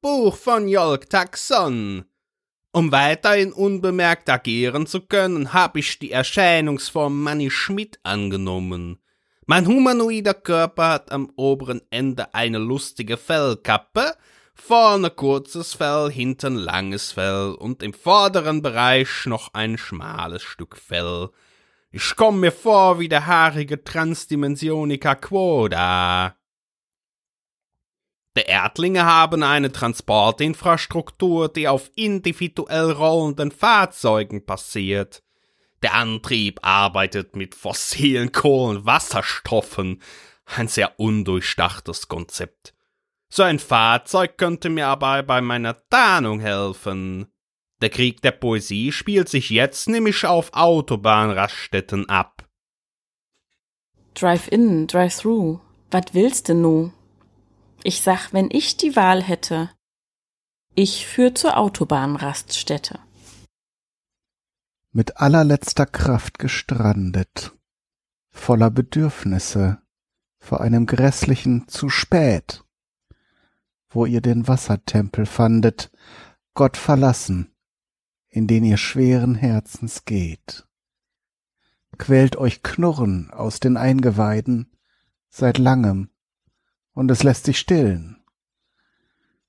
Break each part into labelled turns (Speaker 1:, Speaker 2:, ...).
Speaker 1: Buch von Jolk Taxon. Um weiterhin unbemerkt agieren zu können, habe ich die Erscheinungsform Manny Schmidt angenommen. Mein humanoider Körper hat am oberen Ende eine lustige Fellkappe, vorne kurzes Fell, hinten langes Fell und im vorderen Bereich noch ein schmales Stück Fell. Ich komm mir vor wie der haarige Transdimensionica Quoda. Die Erdlinge haben eine Transportinfrastruktur, die auf individuell rollenden Fahrzeugen passiert. Der Antrieb arbeitet mit fossilen Kohlenwasserstoffen. Ein sehr undurchdachtes Konzept. So ein Fahrzeug könnte mir aber bei meiner Tarnung helfen. Der Krieg der Poesie spielt sich jetzt nämlich auf Autobahnraststätten ab.
Speaker 2: Drive-in, Drive-through. Was willst du nu? Ich sag, wenn ich die Wahl hätte, ich führ zur Autobahnraststätte.
Speaker 3: Mit allerletzter Kraft gestrandet, voller Bedürfnisse, vor einem grässlichen zu spät, wo ihr den Wassertempel fandet, Gott verlassen, in den ihr schweren Herzens geht. Quält euch Knurren aus den Eingeweiden seit langem, und es lässt sich stillen.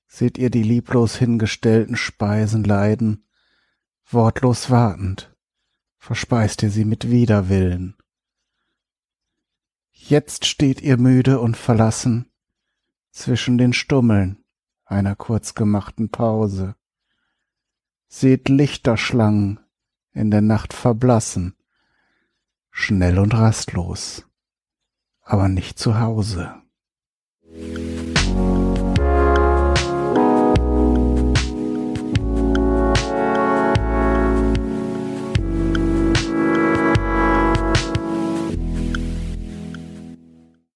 Speaker 3: Seht ihr die lieblos hingestellten Speisen leiden, wortlos wartend, verspeist ihr sie mit Widerwillen. Jetzt steht ihr müde und verlassen zwischen den Stummeln einer kurz gemachten Pause. Seht Lichterschlangen in der Nacht verblassen, schnell und rastlos, aber nicht zu Hause.